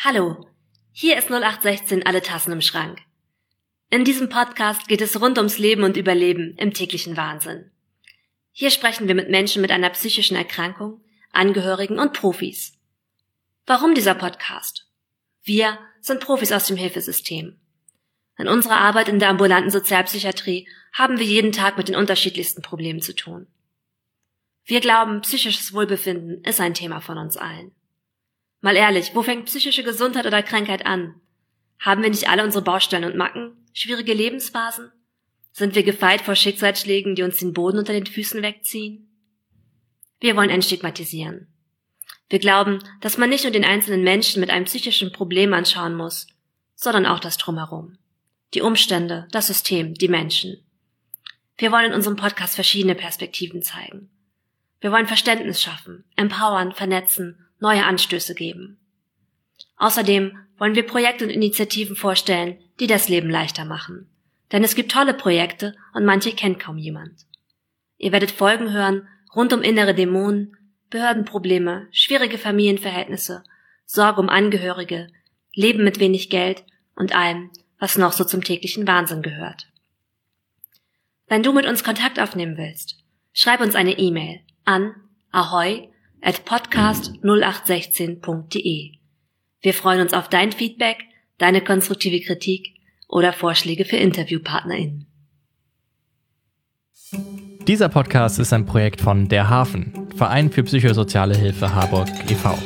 Hallo, hier ist 0816 alle Tassen im Schrank. In diesem Podcast geht es rund ums Leben und Überleben im täglichen Wahnsinn. Hier sprechen wir mit Menschen mit einer psychischen Erkrankung, Angehörigen und Profis. Warum dieser Podcast? Wir sind Profis aus dem Hilfesystem. In unserer Arbeit in der ambulanten Sozialpsychiatrie haben wir jeden Tag mit den unterschiedlichsten Problemen zu tun. Wir glauben, psychisches Wohlbefinden ist ein Thema von uns allen. Mal ehrlich, wo fängt psychische Gesundheit oder Krankheit an? Haben wir nicht alle unsere Baustellen und Macken? Schwierige Lebensphasen? Sind wir gefeit vor Schicksalsschlägen, die uns den Boden unter den Füßen wegziehen? Wir wollen entstigmatisieren. Wir glauben, dass man nicht nur den einzelnen Menschen mit einem psychischen Problem anschauen muss, sondern auch das Drumherum. Die Umstände, das System, die Menschen. Wir wollen in unserem Podcast verschiedene Perspektiven zeigen. Wir wollen Verständnis schaffen, empowern, vernetzen neue Anstöße geben. Außerdem wollen wir Projekte und Initiativen vorstellen, die das Leben leichter machen. Denn es gibt tolle Projekte und manche kennt kaum jemand. Ihr werdet Folgen hören rund um innere Dämonen, Behördenprobleme, schwierige Familienverhältnisse, Sorge um Angehörige, Leben mit wenig Geld und allem, was noch so zum täglichen Wahnsinn gehört. Wenn du mit uns Kontakt aufnehmen willst, schreib uns eine E-Mail an ahoi at podcast0816.de. Wir freuen uns auf dein Feedback, deine konstruktive Kritik oder Vorschläge für InterviewpartnerInnen. Dieser Podcast ist ein Projekt von Der Hafen, Verein für psychosoziale Hilfe Harburg e.V.